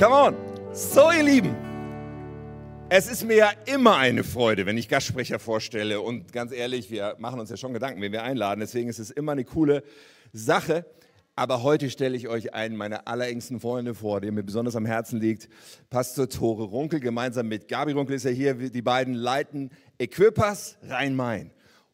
Come on. So, ihr Lieben. Es ist mir ja immer eine Freude, wenn ich Gastsprecher vorstelle. Und ganz ehrlich, wir machen uns ja schon Gedanken, wen wir einladen. Deswegen ist es immer eine coole Sache. Aber heute stelle ich euch einen meiner allerengsten Freunde vor, der mir besonders am Herzen liegt. Pastor Tore Runkel, gemeinsam mit Gabi Runkel ist er hier. Die beiden leiten Equipas Rhein-Main.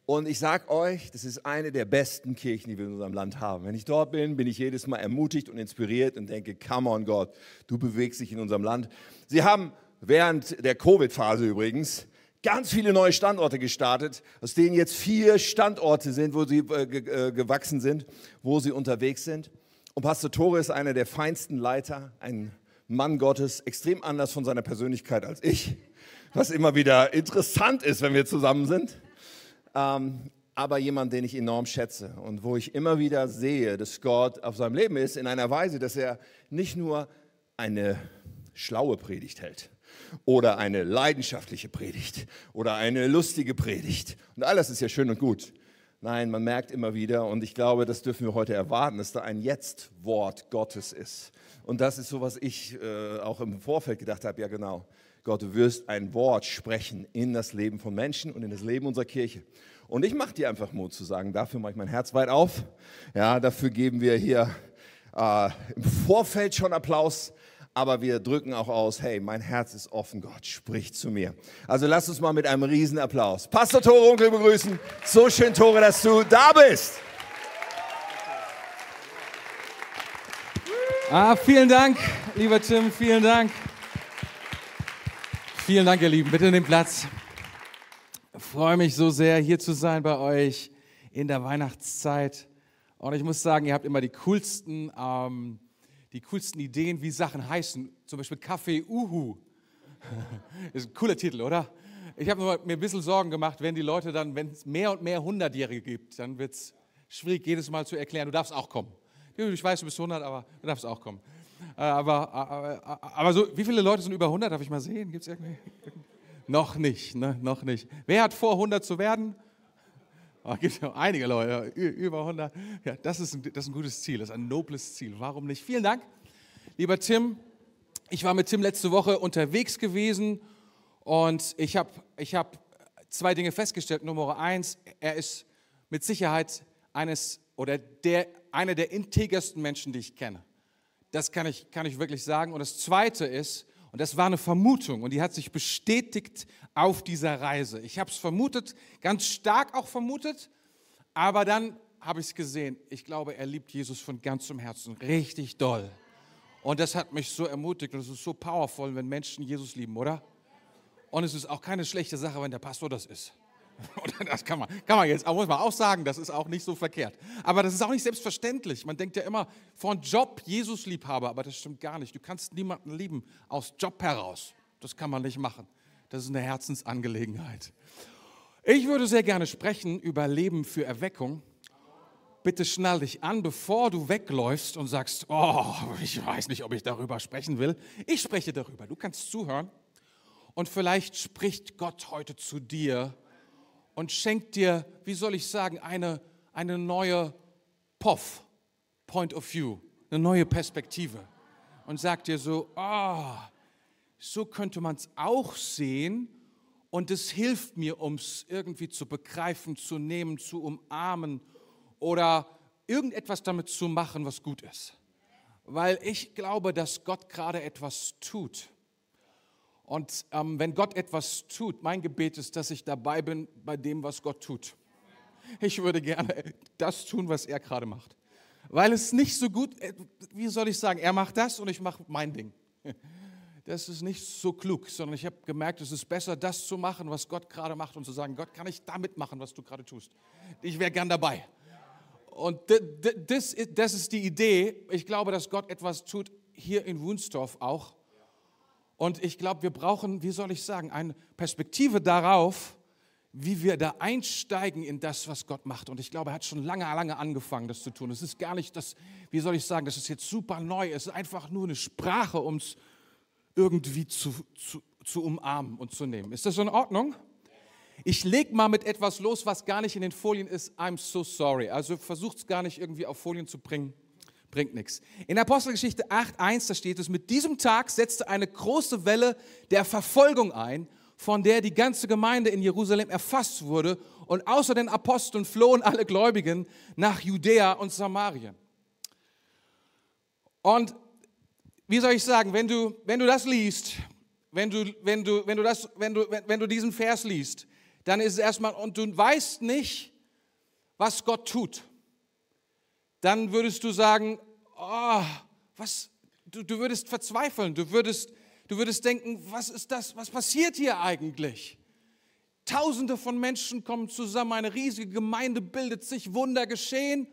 Und ich sage euch, das ist eine der besten Kirchen, die wir in unserem Land haben. Wenn ich dort bin, bin ich jedes Mal ermutigt und inspiriert und denke, come on Gott, du bewegst dich in unserem Land. Sie haben während der Covid-Phase übrigens ganz viele neue Standorte gestartet, aus denen jetzt vier Standorte sind, wo sie äh, äh, gewachsen sind, wo sie unterwegs sind. Und Pastor Tore ist einer der feinsten Leiter, ein Mann Gottes, extrem anders von seiner Persönlichkeit als ich, was immer wieder interessant ist, wenn wir zusammen sind. Ähm, aber jemand, den ich enorm schätze und wo ich immer wieder sehe, dass Gott auf seinem Leben ist, in einer Weise, dass er nicht nur eine schlaue Predigt hält, oder eine leidenschaftliche Predigt oder eine lustige Predigt. Und alles ist ja schön und gut. Nein, man merkt immer wieder, und ich glaube, das dürfen wir heute erwarten, dass da ein Jetzt-Wort Gottes ist. Und das ist so, was ich äh, auch im Vorfeld gedacht habe, ja genau, Gott, du wirst ein Wort sprechen in das Leben von Menschen und in das Leben unserer Kirche. Und ich mache dir einfach Mut zu sagen, dafür mache ich mein Herz weit auf. Ja, dafür geben wir hier äh, im Vorfeld schon Applaus aber wir drücken auch aus, hey, mein Herz ist offen, Gott spricht zu mir. Also lass uns mal mit einem Riesenapplaus Pastor Tore Onkel begrüßen. So schön, Tore, dass du da bist. Ah, vielen Dank, lieber Tim, vielen Dank. Vielen Dank, ihr Lieben. Bitte nehmt Platz. Ich freue mich so sehr, hier zu sein bei euch in der Weihnachtszeit. Und ich muss sagen, ihr habt immer die coolsten ähm, die coolsten Ideen, wie Sachen heißen. Zum Beispiel Kaffee Uhu. ist ein cooler Titel, oder? Ich habe mir ein bisschen Sorgen gemacht, wenn die Leute dann, wenn es mehr und mehr Hundertjährige gibt, dann wird es schwierig, jedes Mal zu erklären, du darfst auch kommen. Ich weiß, du bist 100, aber du darfst auch kommen. Äh, aber, aber, aber so, wie viele Leute sind über 100? Darf ich mal sehen? Gibt es irgendwie? noch nicht, ne? noch nicht. Wer hat vor, 100 zu werden? Oh, gibt ja einige Leute, über 100. Ja, das ist, ein, das ist ein gutes Ziel, das ist ein nobles Ziel. Warum nicht? Vielen Dank, lieber Tim. Ich war mit Tim letzte Woche unterwegs gewesen und ich habe ich hab zwei Dinge festgestellt. Nummer eins, er ist mit Sicherheit eines oder der, einer der integersten Menschen, die ich kenne. Das kann ich, kann ich wirklich sagen. Und das Zweite ist, und das war eine Vermutung und die hat sich bestätigt auf dieser Reise. Ich habe es vermutet, ganz stark auch vermutet, aber dann habe ich es gesehen. Ich glaube, er liebt Jesus von ganzem Herzen, richtig doll. Und das hat mich so ermutigt und es ist so powerful, wenn Menschen Jesus lieben, oder? Und es ist auch keine schlechte Sache, wenn der Pastor das ist. Das kann man, kann man jetzt, muss man auch sagen, das ist auch nicht so verkehrt. Aber das ist auch nicht selbstverständlich. Man denkt ja immer von Job Jesus-Liebhaber, aber das stimmt gar nicht. Du kannst niemanden lieben aus Job heraus. Das kann man nicht machen. Das ist eine Herzensangelegenheit. Ich würde sehr gerne sprechen über Leben für Erweckung. Bitte schnall dich an, bevor du wegläufst und sagst, oh, ich weiß nicht, ob ich darüber sprechen will. Ich spreche darüber. Du kannst zuhören. Und vielleicht spricht Gott heute zu dir und schenkt dir, wie soll ich sagen, eine, eine neue POV, Point of View, eine neue Perspektive. Und sagt dir so, oh, so könnte man es auch sehen und es hilft mir, um es irgendwie zu begreifen, zu nehmen, zu umarmen oder irgendetwas damit zu machen, was gut ist. Weil ich glaube, dass Gott gerade etwas tut. Und ähm, wenn Gott etwas tut, mein Gebet ist, dass ich dabei bin bei dem, was Gott tut. Ich würde gerne das tun, was er gerade macht. Weil es nicht so gut, äh, wie soll ich sagen, er macht das und ich mache mein Ding. Das ist nicht so klug, sondern ich habe gemerkt, es ist besser, das zu machen, was Gott gerade macht und zu sagen, Gott, kann ich damit machen, was du gerade tust? Ich wäre gern dabei. Und das, ist die Idee. Ich glaube, dass Gott etwas tut, hier in Wunstorf auch und ich glaube, wir brauchen, wie soll ich sagen, eine Perspektive darauf, wie wir da einsteigen in das, was Gott macht. Und ich glaube, er hat schon lange, lange angefangen, das zu tun. Es ist gar nicht das, wie soll ich sagen, das ist jetzt super neu. Es ist einfach nur eine Sprache, um es irgendwie zu, zu, zu umarmen und zu nehmen. Ist das in Ordnung? Ich lege mal mit etwas los, was gar nicht in den Folien ist. I'm so sorry. Also versucht es gar nicht irgendwie auf Folien zu bringen. Bringt nichts. In Apostelgeschichte 8.1, da steht es, mit diesem Tag setzte eine große Welle der Verfolgung ein, von der die ganze Gemeinde in Jerusalem erfasst wurde und außer den Aposteln flohen alle Gläubigen nach Judäa und Samarien. Und wie soll ich sagen, wenn du, wenn du das liest, wenn du, wenn du, wenn du, das, wenn du, wenn, wenn du diesen Vers liest, dann ist es erstmal, und du weißt nicht, was Gott tut, dann würdest du sagen, oh, was, du, du würdest verzweifeln, du würdest, du würdest denken, was ist das, was passiert hier eigentlich? Tausende von Menschen kommen zusammen, eine riesige Gemeinde bildet sich, Wunder geschehen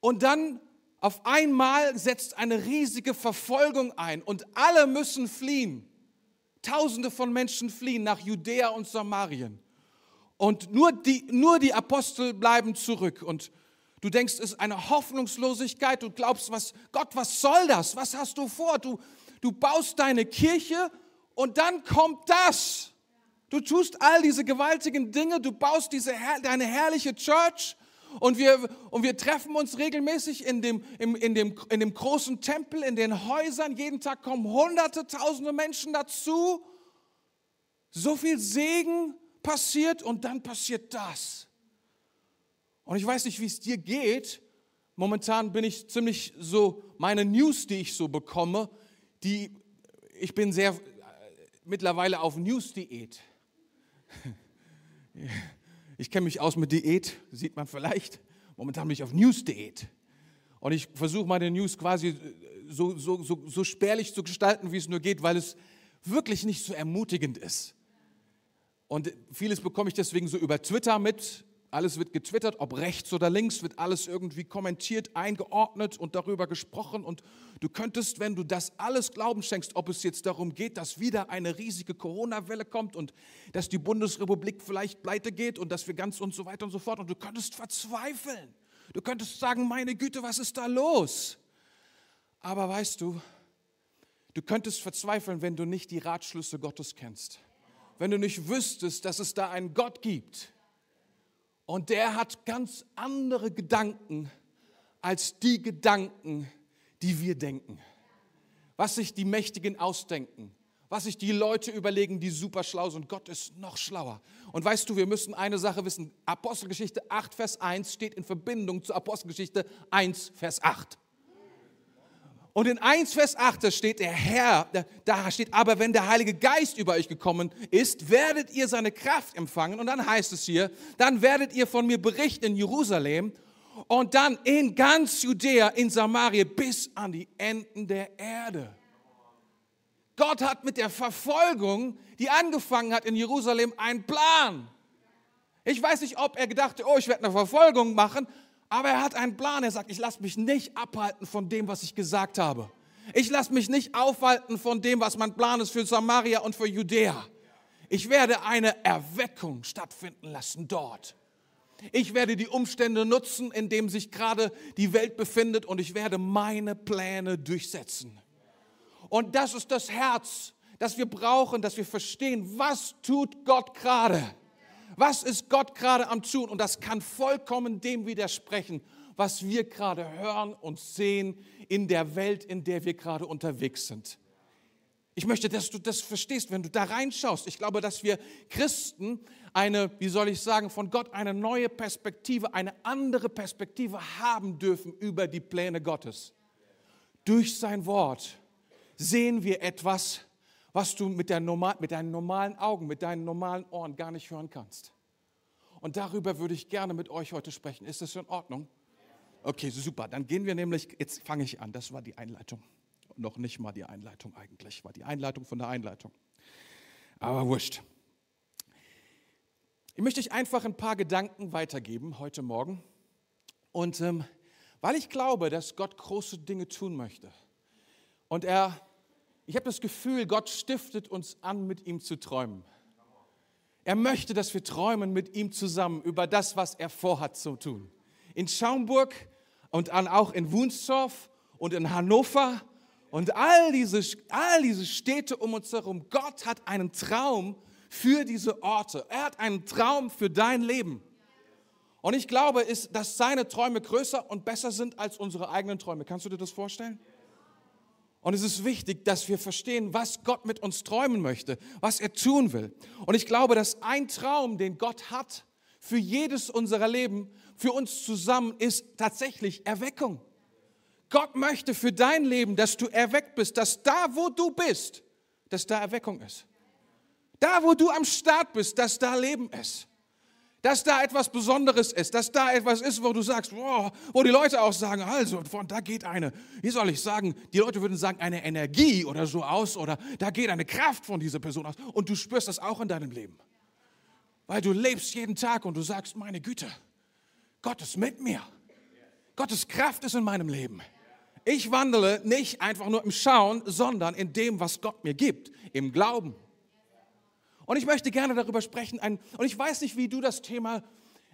und dann auf einmal setzt eine riesige Verfolgung ein und alle müssen fliehen. Tausende von Menschen fliehen nach Judäa und Samarien. Und nur die, nur die Apostel bleiben zurück. Und du denkst, es ist eine Hoffnungslosigkeit. Du glaubst, was, Gott, was soll das? Was hast du vor? Du, du baust deine Kirche und dann kommt das. Du tust all diese gewaltigen Dinge. Du baust diese, deine herrliche Church und wir, und wir treffen uns regelmäßig in dem, in, in, dem, in dem großen Tempel, in den Häusern. Jeden Tag kommen hunderte, tausende Menschen dazu. So viel Segen passiert und dann passiert das. Und ich weiß nicht, wie es dir geht. Momentan bin ich ziemlich so, meine News, die ich so bekomme, die, ich bin sehr äh, mittlerweile auf News-Diät. Ich kenne mich aus mit Diät, sieht man vielleicht. Momentan bin ich auf News-Diät. Und ich versuche meine News quasi äh, so, so, so, so spärlich zu gestalten, wie es nur geht, weil es wirklich nicht so ermutigend ist. Und vieles bekomme ich deswegen so über Twitter mit. Alles wird getwittert, ob rechts oder links, wird alles irgendwie kommentiert, eingeordnet und darüber gesprochen. Und du könntest, wenn du das alles Glauben schenkst, ob es jetzt darum geht, dass wieder eine riesige Corona-Welle kommt und dass die Bundesrepublik vielleicht pleite geht und dass wir ganz und so weiter und so fort. Und du könntest verzweifeln. Du könntest sagen, meine Güte, was ist da los? Aber weißt du, du könntest verzweifeln, wenn du nicht die Ratschlüsse Gottes kennst. Wenn du nicht wüsstest, dass es da einen Gott gibt und der hat ganz andere Gedanken als die Gedanken, die wir denken. Was sich die Mächtigen ausdenken, was sich die Leute überlegen, die super schlau sind. Gott ist noch schlauer. Und weißt du, wir müssen eine Sache wissen. Apostelgeschichte 8, Vers 1 steht in Verbindung zu Apostelgeschichte 1, Vers 8. Und in 1 Vers 8, da steht der Herr, da steht aber, wenn der Heilige Geist über euch gekommen ist, werdet ihr seine Kraft empfangen. Und dann heißt es hier, dann werdet ihr von mir berichten in Jerusalem und dann in ganz Judäa, in Samaria bis an die Enden der Erde. Gott hat mit der Verfolgung, die angefangen hat in Jerusalem, einen Plan. Ich weiß nicht, ob er gedachte, oh, ich werde eine Verfolgung machen, aber er hat einen Plan. Er sagt, ich lasse mich nicht abhalten von dem, was ich gesagt habe. Ich lasse mich nicht aufhalten von dem, was mein Plan ist für Samaria und für Judäa. Ich werde eine Erweckung stattfinden lassen dort. Ich werde die Umstände nutzen, in denen sich gerade die Welt befindet und ich werde meine Pläne durchsetzen. Und das ist das Herz, das wir brauchen, dass wir verstehen, was tut Gott gerade. Was ist Gott gerade am tun? Und das kann vollkommen dem widersprechen, was wir gerade hören und sehen in der Welt, in der wir gerade unterwegs sind. Ich möchte, dass du das verstehst, wenn du da reinschaust. Ich glaube, dass wir Christen eine, wie soll ich sagen, von Gott eine neue Perspektive, eine andere Perspektive haben dürfen über die Pläne Gottes. Durch sein Wort sehen wir etwas, was du mit, normal, mit deinen normalen Augen, mit deinen normalen Ohren gar nicht hören kannst. Und darüber würde ich gerne mit euch heute sprechen. Ist das in Ordnung? Okay, super. Dann gehen wir nämlich, jetzt fange ich an. Das war die Einleitung. Noch nicht mal die Einleitung eigentlich, war die Einleitung von der Einleitung. Aber wurscht. Ich möchte euch einfach ein paar Gedanken weitergeben heute Morgen. Und ähm, weil ich glaube, dass Gott große Dinge tun möchte und er ich habe das Gefühl, Gott stiftet uns an, mit ihm zu träumen. Er möchte, dass wir träumen mit ihm zusammen über das, was er vorhat zu tun. In Schaumburg und auch in Wunsdorf und in Hannover und all diese, all diese Städte um uns herum. Gott hat einen Traum für diese Orte. Er hat einen Traum für dein Leben. Und ich glaube, ist, dass seine Träume größer und besser sind als unsere eigenen Träume. Kannst du dir das vorstellen? Und es ist wichtig, dass wir verstehen, was Gott mit uns träumen möchte, was er tun will. Und ich glaube, dass ein Traum, den Gott hat für jedes unserer Leben, für uns zusammen, ist tatsächlich Erweckung. Gott möchte für dein Leben, dass du erweckt bist, dass da, wo du bist, dass da Erweckung ist. Da, wo du am Start bist, dass da Leben ist. Dass da etwas Besonderes ist, dass da etwas ist, wo du sagst, wow, wo die Leute auch sagen, also, von da geht eine, wie soll ich sagen, die Leute würden sagen, eine Energie oder so aus oder da geht eine Kraft von dieser Person aus und du spürst das auch in deinem Leben. Weil du lebst jeden Tag und du sagst, meine Güte, Gott ist mit mir. Gottes Kraft ist in meinem Leben. Ich wandle nicht einfach nur im Schauen, sondern in dem, was Gott mir gibt, im Glauben. Und ich möchte gerne darüber sprechen, ein, und ich weiß nicht, wie du das Thema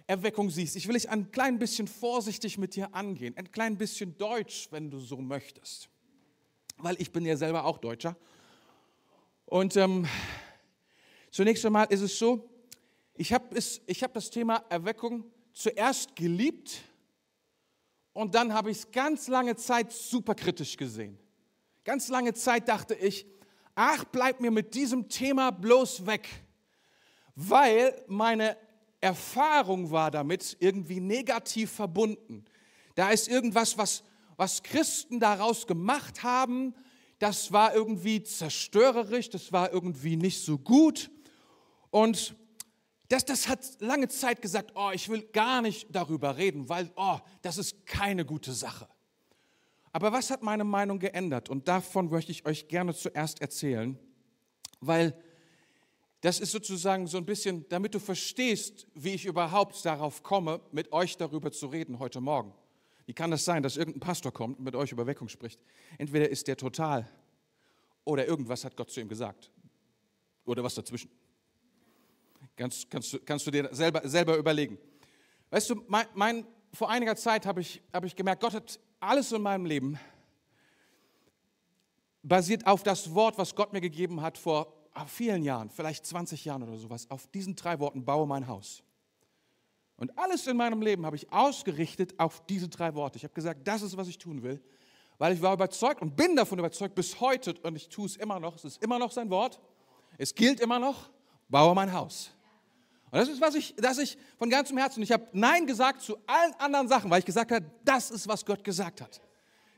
Erweckung siehst. Ich will es ein klein bisschen vorsichtig mit dir angehen, ein klein bisschen deutsch, wenn du so möchtest. Weil ich bin ja selber auch Deutscher. Und ähm, zunächst einmal ist es so, ich habe hab das Thema Erweckung zuerst geliebt und dann habe ich es ganz lange Zeit super kritisch gesehen. Ganz lange Zeit dachte ich, ach, bleib mir mit diesem Thema bloß weg, weil meine Erfahrung war damit irgendwie negativ verbunden. Da ist irgendwas, was, was Christen daraus gemacht haben, das war irgendwie zerstörerisch, das war irgendwie nicht so gut. Und das, das hat lange Zeit gesagt, oh, ich will gar nicht darüber reden, weil, oh, das ist keine gute Sache. Aber was hat meine Meinung geändert? Und davon möchte ich euch gerne zuerst erzählen, weil das ist sozusagen so ein bisschen, damit du verstehst, wie ich überhaupt darauf komme, mit euch darüber zu reden heute Morgen. Wie kann das sein, dass irgendein Pastor kommt und mit euch über Weckung spricht? Entweder ist der total oder irgendwas hat Gott zu ihm gesagt. Oder was dazwischen. Kannst, kannst, du, kannst du dir selber, selber überlegen. Weißt du, mein, mein, vor einiger Zeit habe ich, hab ich gemerkt, Gott hat alles in meinem Leben basiert auf das Wort, was Gott mir gegeben hat vor vielen Jahren, vielleicht 20 Jahren oder sowas. Auf diesen drei Worten baue mein Haus. Und alles in meinem Leben habe ich ausgerichtet auf diese drei Worte. Ich habe gesagt, das ist, was ich tun will, weil ich war überzeugt und bin davon überzeugt bis heute und ich tue es immer noch. Es ist immer noch sein Wort. Es gilt immer noch. Baue mein Haus. Und das ist, was ich, dass ich von ganzem Herzen, ich habe Nein gesagt zu allen anderen Sachen, weil ich gesagt habe, das ist, was Gott gesagt hat.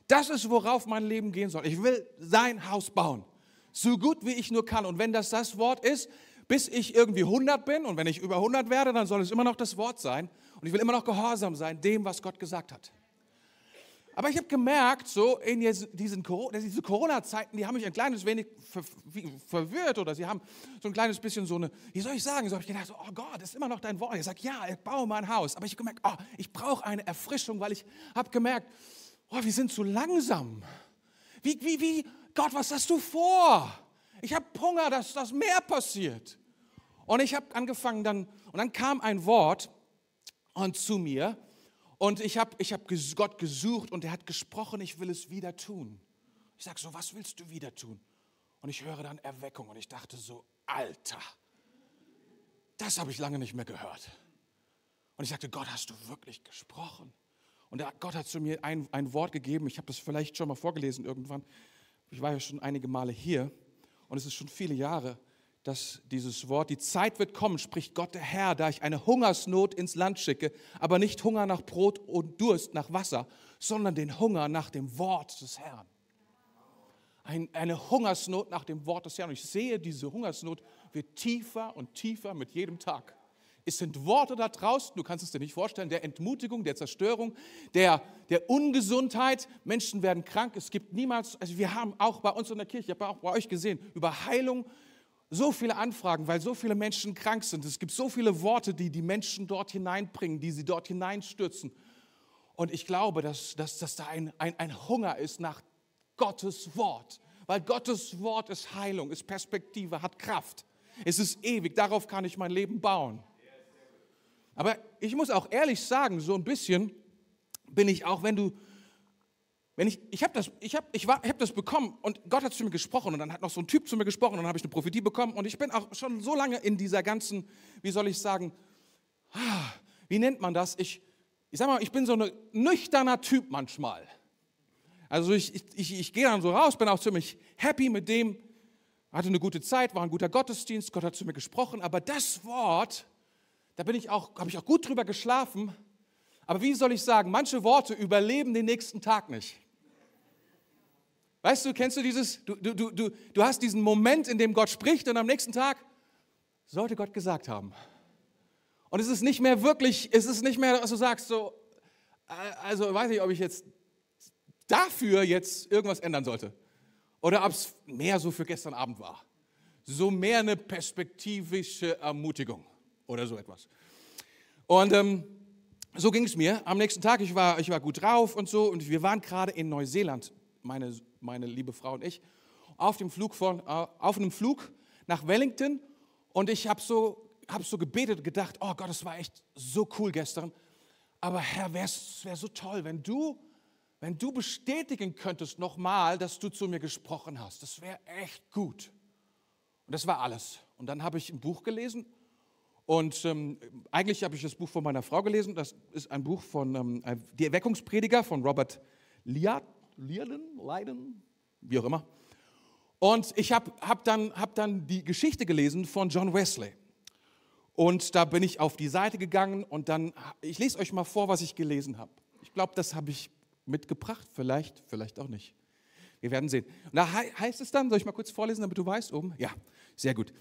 Das ist, worauf mein Leben gehen soll. Ich will sein Haus bauen, so gut wie ich nur kann. Und wenn das das Wort ist, bis ich irgendwie 100 bin und wenn ich über 100 werde, dann soll es immer noch das Wort sein. Und ich will immer noch gehorsam sein, dem, was Gott gesagt hat. Aber ich habe gemerkt, so in diesen diese Corona-Zeiten, die haben mich ein kleines wenig verwirrt oder sie haben so ein kleines bisschen so eine, wie soll ich sagen, so habe ich gedacht, oh Gott, ist immer noch dein Wort. Ich sage, ja, ich baue mein Haus. Aber ich habe gemerkt, oh, ich brauche eine Erfrischung, weil ich habe gemerkt, oh, wir sind zu langsam. Wie, wie, wie, Gott, was hast du vor? Ich habe Hunger, dass das mehr passiert. Und ich habe angefangen dann, und dann kam ein Wort und zu mir, und ich habe ich hab Gott gesucht und er hat gesprochen, ich will es wieder tun. Ich sage so, was willst du wieder tun? Und ich höre dann Erweckung und ich dachte so, Alter, das habe ich lange nicht mehr gehört. Und ich sagte, Gott, hast du wirklich gesprochen? Und Gott hat zu mir ein, ein Wort gegeben, ich habe das vielleicht schon mal vorgelesen irgendwann. Ich war ja schon einige Male hier und es ist schon viele Jahre dass dieses Wort, die Zeit wird kommen, spricht Gott der Herr, da ich eine Hungersnot ins Land schicke, aber nicht Hunger nach Brot und Durst nach Wasser, sondern den Hunger nach dem Wort des Herrn. Ein, eine Hungersnot nach dem Wort des Herrn. Und ich sehe, diese Hungersnot wird tiefer und tiefer mit jedem Tag. Es sind Worte da draußen, du kannst es dir nicht vorstellen, der Entmutigung, der Zerstörung, der, der Ungesundheit. Menschen werden krank. Es gibt niemals, also wir haben auch bei uns in der Kirche, ich habe auch bei euch gesehen, über Heilung so viele Anfragen, weil so viele Menschen krank sind. Es gibt so viele Worte, die die Menschen dort hineinbringen, die sie dort hineinstürzen. Und ich glaube, dass, dass, dass da ein, ein, ein Hunger ist nach Gottes Wort. Weil Gottes Wort ist Heilung, ist Perspektive, hat Kraft. Es ist ewig, darauf kann ich mein Leben bauen. Aber ich muss auch ehrlich sagen, so ein bisschen bin ich auch, wenn du wenn ich, ich habe das, ich hab, ich hab das bekommen und Gott hat zu mir gesprochen und dann hat noch so ein Typ zu mir gesprochen und dann habe ich eine Prophetie bekommen und ich bin auch schon so lange in dieser ganzen, wie soll ich sagen, ah, wie nennt man das? Ich, ich sag mal, ich bin so ein nüchterner Typ manchmal. Also ich, ich, ich, gehe dann so raus, bin auch ziemlich happy mit dem, hatte eine gute Zeit, war ein guter Gottesdienst, Gott hat zu mir gesprochen, aber das Wort, da bin ich auch, habe ich auch gut drüber geschlafen. Aber wie soll ich sagen, manche Worte überleben den nächsten Tag nicht. Weißt du, kennst du dieses, du, du, du, du hast diesen Moment, in dem Gott spricht und am nächsten Tag sollte Gott gesagt haben. Und es ist nicht mehr wirklich, es ist nicht mehr, dass du sagst, so, äh, also weiß ich, ob ich jetzt dafür jetzt irgendwas ändern sollte. Oder ob es mehr so für gestern Abend war. So mehr eine perspektivische Ermutigung oder so etwas. Und ähm, so ging es mir. Am nächsten Tag, ich war, ich war gut drauf und so. Und wir waren gerade in Neuseeland, meine, meine liebe Frau und ich, auf dem Flug von, äh, auf einem Flug nach Wellington. Und ich habe so, hab so gebetet und gedacht, oh Gott, es war echt so cool gestern. Aber Herr, wäre es wär so toll, wenn du wenn du bestätigen könntest nochmal, dass du zu mir gesprochen hast. Das wäre echt gut. Und das war alles. Und dann habe ich ein Buch gelesen. Und ähm, eigentlich habe ich das Buch von meiner Frau gelesen. Das ist ein Buch von ähm, Die Erweckungsprediger von Robert Liard, Liarden, Leiden, wie auch immer. Und ich habe hab dann, hab dann die Geschichte gelesen von John Wesley. Und da bin ich auf die Seite gegangen und dann, ich lese euch mal vor, was ich gelesen habe. Ich glaube, das habe ich mitgebracht, vielleicht, vielleicht auch nicht. Wir werden sehen. Und da heißt es dann, soll ich mal kurz vorlesen, damit du weißt, oben? Ja, sehr gut.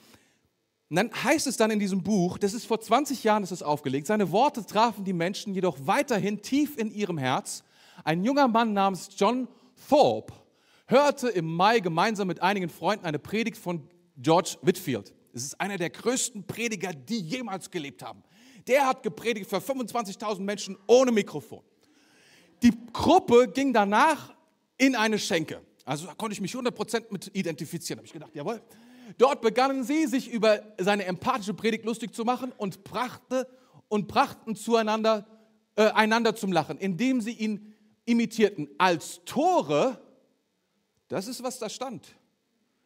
Und dann heißt es dann in diesem Buch, das ist vor 20 Jahren ist es aufgelegt, seine Worte trafen die Menschen jedoch weiterhin tief in ihrem Herz. Ein junger Mann namens John Thorpe hörte im Mai gemeinsam mit einigen Freunden eine Predigt von George Whitfield. Es ist einer der größten Prediger, die jemals gelebt haben. Der hat gepredigt für 25.000 Menschen ohne Mikrofon. Die Gruppe ging danach in eine Schenke. Also da konnte ich mich 100% mit identifizieren. Da habe ich gedacht, jawohl. Dort begannen sie, sich über seine empathische Predigt lustig zu machen und, brachte, und brachten zueinander, äh, einander zum Lachen, indem sie ihn imitierten. Als Tore, das ist, was da stand.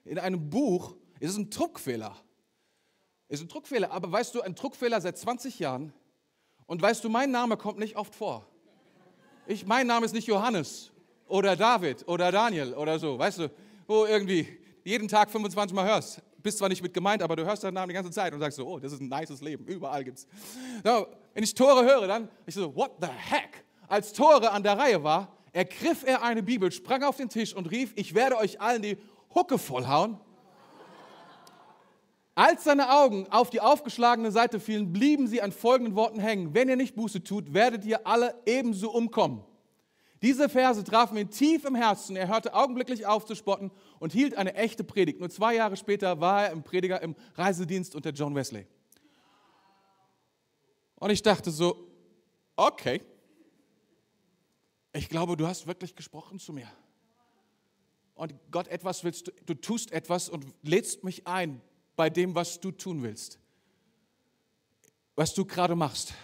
In einem Buch ist es ein Druckfehler. Ist ein Druckfehler, aber weißt du, ein Druckfehler seit 20 Jahren und weißt du, mein Name kommt nicht oft vor. Ich, mein Name ist nicht Johannes oder David oder Daniel oder so, weißt du, wo irgendwie jeden Tag 25 Mal hörst. Bist zwar nicht mit gemeint, aber du hörst deinen Namen die ganze Zeit und sagst so, oh, das ist ein nices Leben, überall gibt's. So, wenn ich Tore höre, dann, ich so, what the heck? Als Tore an der Reihe war, ergriff er eine Bibel, sprang auf den Tisch und rief, ich werde euch allen die Hucke vollhauen. Als seine Augen auf die aufgeschlagene Seite fielen, blieben sie an folgenden Worten hängen. Wenn ihr nicht Buße tut, werdet ihr alle ebenso umkommen. Diese Verse trafen ihn tief im Herzen. Er hörte augenblicklich auf zu spotten und hielt eine echte Predigt. Nur zwei Jahre später war er im Prediger im Reisedienst unter John Wesley. Und ich dachte so, okay, ich glaube, du hast wirklich gesprochen zu mir. Und Gott, etwas willst du, du tust etwas und lädst mich ein, bei dem, was du tun willst, was du gerade machst.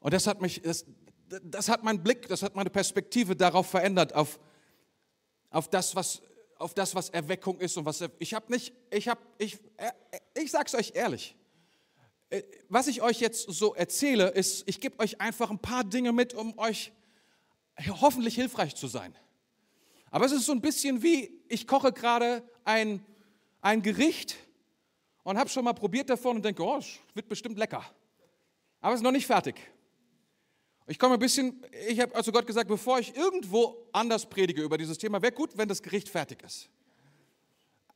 Und das hat mich, das, das hat meinen Blick, das hat meine Perspektive darauf verändert, auf, auf das, was auf das, was Erweckung ist und was ich habe nicht, ich habe, ich, äh, ich sag's euch ehrlich, äh, was ich euch jetzt so erzähle, ist, ich gebe euch einfach ein paar Dinge mit, um euch hoffentlich hilfreich zu sein. Aber es ist so ein bisschen wie, ich koche gerade ein ein Gericht und habe schon mal probiert davon und denke, oh, es wird bestimmt lecker. Aber es ist noch nicht fertig. Ich komme ein bisschen, ich habe also Gott gesagt, bevor ich irgendwo anders predige über dieses Thema, wäre gut, wenn das Gericht fertig ist.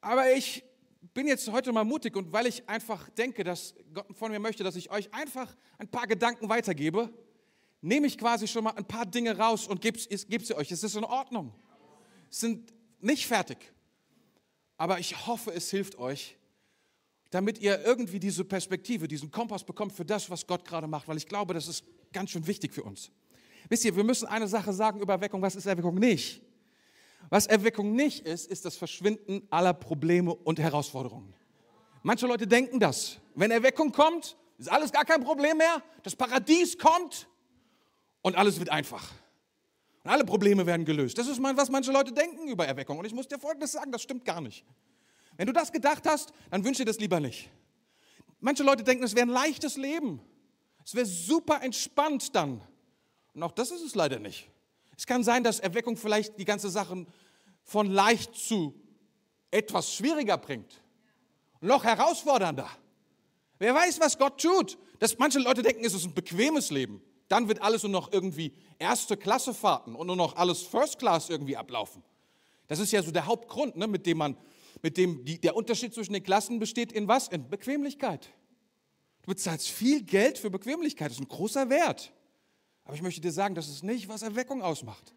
Aber ich bin jetzt heute mal mutig und weil ich einfach denke, dass Gott von mir möchte, dass ich euch einfach ein paar Gedanken weitergebe, nehme ich quasi schon mal ein paar Dinge raus und gebe sie euch. Es ist in Ordnung. Es sind nicht fertig. Aber ich hoffe, es hilft euch, damit ihr irgendwie diese Perspektive, diesen Kompass bekommt für das, was Gott gerade macht, weil ich glaube, das ist ganz schön wichtig für uns. Wisst ihr, wir müssen eine Sache sagen über Erweckung. Was ist Erweckung nicht? Was Erweckung nicht ist, ist das Verschwinden aller Probleme und Herausforderungen. Manche Leute denken das. Wenn Erweckung kommt, ist alles gar kein Problem mehr. Das Paradies kommt und alles wird einfach. Und alle Probleme werden gelöst. Das ist, was manche Leute denken über Erweckung. Und ich muss dir Folgendes sagen, das stimmt gar nicht. Wenn du das gedacht hast, dann wünsche dir das lieber nicht. Manche Leute denken, es wäre ein leichtes Leben. Es wäre super entspannt dann. Und auch das ist es leider nicht. Es kann sein, dass Erweckung vielleicht die ganze Sache von leicht zu etwas schwieriger bringt. Noch herausfordernder. Wer weiß, was Gott tut. Dass manche Leute denken, es ist ein bequemes Leben. Dann wird alles nur noch irgendwie erste Klasse Fahrten und nur noch alles First Class irgendwie ablaufen. Das ist ja so der Hauptgrund, ne, mit dem man, mit dem die, der Unterschied zwischen den Klassen besteht in was? In Bequemlichkeit. Du bezahlst viel Geld für Bequemlichkeit. Das ist ein großer Wert. Aber ich möchte dir sagen, das ist nicht, was Erweckung ausmacht.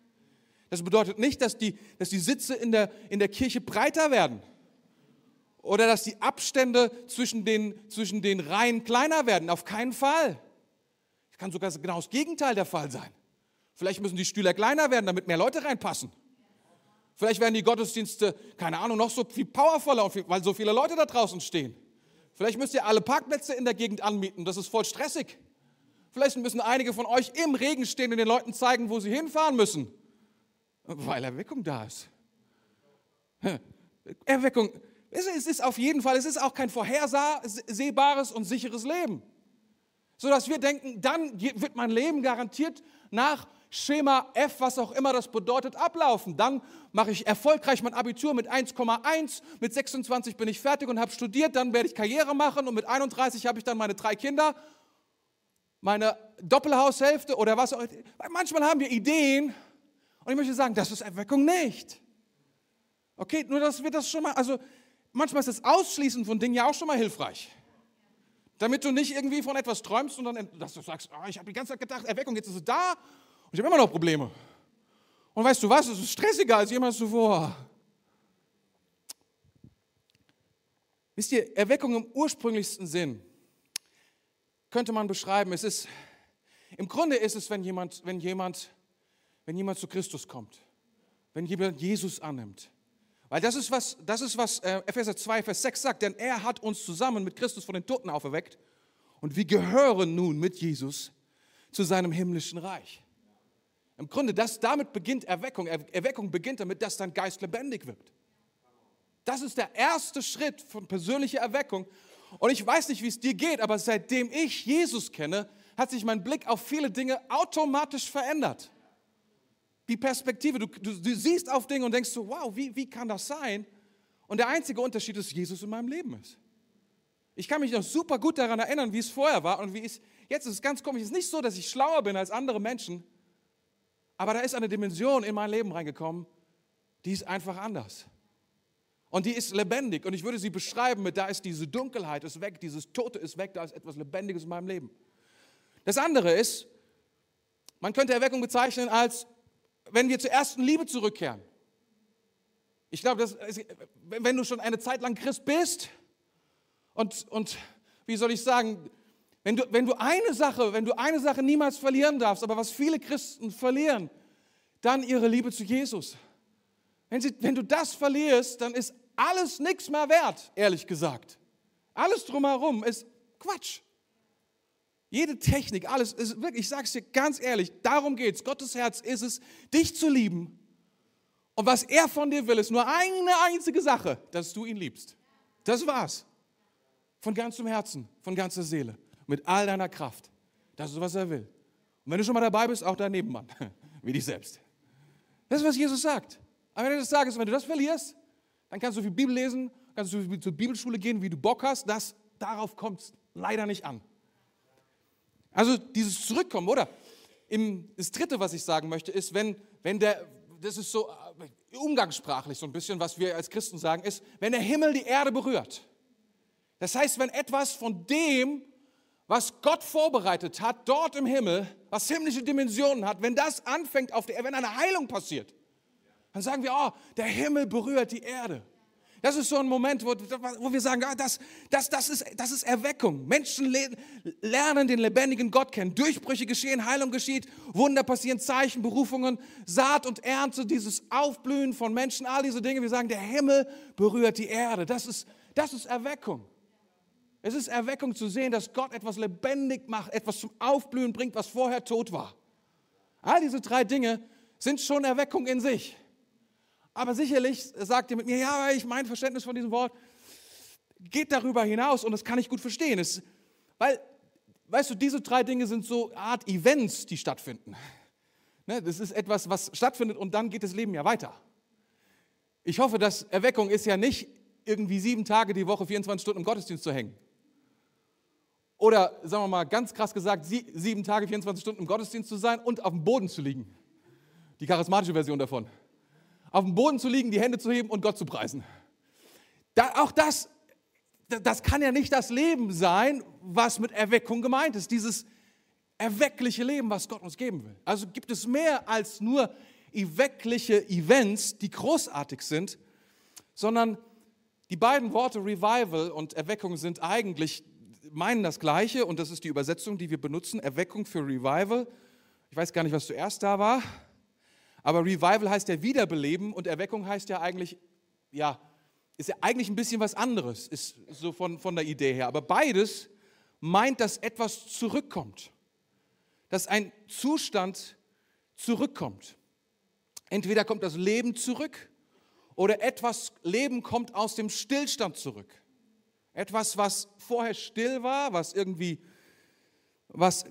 Das bedeutet nicht, dass die, dass die Sitze in der, in der Kirche breiter werden oder dass die Abstände zwischen den, zwischen den Reihen kleiner werden. Auf keinen Fall. Es kann sogar genau das Gegenteil der Fall sein. Vielleicht müssen die Stühle kleiner werden, damit mehr Leute reinpassen. Vielleicht werden die Gottesdienste, keine Ahnung, noch so viel powervoller, weil so viele Leute da draußen stehen. Vielleicht müsst ihr alle Parkplätze in der Gegend anmieten, das ist voll stressig. Vielleicht müssen einige von euch im Regen stehen und den Leuten zeigen, wo sie hinfahren müssen, weil Erweckung da ist. Erweckung, es ist auf jeden Fall, es ist auch kein vorhersehbares und sicheres Leben. Sodass wir denken, dann wird mein Leben garantiert nach Schema F, was auch immer das bedeutet, ablaufen. Dann mache ich erfolgreich mein Abitur mit 1,1, mit 26 bin ich fertig und habe studiert, dann werde ich Karriere machen und mit 31 habe ich dann meine drei Kinder meine Doppelhaushälfte oder was auch immer. Manchmal haben wir Ideen und ich möchte sagen, das ist Erweckung nicht. Okay, nur dass wir das schon mal, also manchmal ist das Ausschließen von Dingen ja auch schon mal hilfreich. Damit du nicht irgendwie von etwas träumst und dann dass du sagst, oh, ich habe die ganze Zeit gedacht, Erweckung, jetzt ist es da und ich habe immer noch Probleme. Und weißt du was, es ist stressiger als jemals zuvor. Wisst ihr, Erweckung im ursprünglichsten Sinn könnte man beschreiben. Es ist, im Grunde ist es, wenn jemand, wenn jemand, wenn jemand zu Christus kommt, wenn jemand Jesus annimmt. Weil das ist was, das ist was äh, Epheser 2, Vers 6 sagt, denn er hat uns zusammen mit Christus von den Toten auferweckt und wir gehören nun mit Jesus zu seinem himmlischen Reich. Im Grunde, das, damit beginnt Erweckung. Erweckung beginnt damit, dass dein Geist lebendig wird. Das ist der erste Schritt von persönlicher Erweckung. Und ich weiß nicht, wie es dir geht, aber seitdem ich Jesus kenne, hat sich mein Blick auf viele Dinge automatisch verändert. Die Perspektive, du, du, du siehst auf Dinge und denkst so, wow, wie, wie kann das sein? Und der einzige Unterschied ist, Jesus in meinem Leben ist. Ich kann mich noch super gut daran erinnern, wie es vorher war und wie es jetzt ist. Es ganz komisch. Es ist nicht so, dass ich schlauer bin als andere Menschen, aber da ist eine Dimension in mein Leben reingekommen, die ist einfach anders. Und die ist lebendig. Und ich würde sie beschreiben mit, da ist diese Dunkelheit ist weg, dieses Tote ist weg, da ist etwas Lebendiges in meinem Leben. Das andere ist, man könnte Erweckung bezeichnen als, wenn wir zur ersten Liebe zurückkehren. Ich glaube, wenn du schon eine Zeit lang Christ bist und, und wie soll ich sagen, wenn du, wenn du eine Sache, wenn du eine Sache niemals verlieren darfst, aber was viele Christen verlieren, dann ihre Liebe zu Jesus. Wenn, sie, wenn du das verlierst, dann ist alles nichts mehr wert, ehrlich gesagt. Alles drumherum ist Quatsch. Jede Technik, alles ist wirklich, ich sage es dir ganz ehrlich, darum geht es. Gottes Herz ist es, dich zu lieben. Und was er von dir will, ist nur eine einzige Sache, dass du ihn liebst. Das war's. Von ganzem Herzen, von ganzer Seele, mit all deiner Kraft. Das ist, was er will. Und wenn du schon mal dabei bist, auch dein Nebenmann, wie dich selbst. Das ist, was Jesus sagt. Am Ende des Tages, wenn du das verlierst, dann kannst du viel Bibel lesen, kannst du zur Bibelschule gehen, wie du Bock hast. Das, darauf kommt es leider nicht an. Also dieses Zurückkommen, oder? Im, das Dritte, was ich sagen möchte, ist, wenn, wenn der, das ist so äh, umgangssprachlich so ein bisschen, was wir als Christen sagen, ist, wenn der Himmel die Erde berührt. Das heißt, wenn etwas von dem, was Gott vorbereitet hat, dort im Himmel, was himmlische Dimensionen hat, wenn das anfängt auf der Erde, wenn eine Heilung passiert, dann sagen wir, oh, der Himmel berührt die Erde. Das ist so ein Moment, wo, wo wir sagen, ah, das, das, das, ist, das ist Erweckung. Menschen lernen den lebendigen Gott kennen. Durchbrüche geschehen, Heilung geschieht, Wunder passieren, Zeichen, Berufungen, Saat und Ernte, dieses Aufblühen von Menschen, all diese Dinge. Wir sagen, der Himmel berührt die Erde. Das ist, das ist Erweckung. Es ist Erweckung zu sehen, dass Gott etwas lebendig macht, etwas zum Aufblühen bringt, was vorher tot war. All diese drei Dinge sind schon Erweckung in sich. Aber sicherlich sagt ihr mit mir, ja, ich mein Verständnis von diesem Wort geht darüber hinaus und das kann ich gut verstehen. Es, weil weißt du, diese drei Dinge sind so Art Events, die stattfinden. Ne, das ist etwas, was stattfindet und dann geht das Leben ja weiter. Ich hoffe, dass Erweckung ist ja nicht irgendwie sieben Tage die Woche, 24 Stunden im Gottesdienst zu hängen. Oder sagen wir mal ganz krass gesagt, sieben Tage, 24 Stunden im Gottesdienst zu sein und auf dem Boden zu liegen. Die charismatische Version davon. Auf dem Boden zu liegen, die Hände zu heben und Gott zu preisen. Da, auch das, das kann ja nicht das Leben sein, was mit Erweckung gemeint ist. Dieses erweckliche Leben, was Gott uns geben will. Also gibt es mehr als nur erweckliche Events, die großartig sind, sondern die beiden Worte Revival und Erweckung sind eigentlich, meinen das Gleiche und das ist die Übersetzung, die wir benutzen, Erweckung für Revival. Ich weiß gar nicht, was zuerst da war, aber Revival heißt ja Wiederbeleben und Erweckung heißt ja eigentlich, ja, ist ja eigentlich ein bisschen was anderes, ist so von, von der Idee her. Aber beides meint, dass etwas zurückkommt dass ein Zustand zurückkommt. Entweder kommt das Leben zurück oder etwas Leben kommt aus dem Stillstand zurück. Etwas, was vorher still war, was irgendwie, was,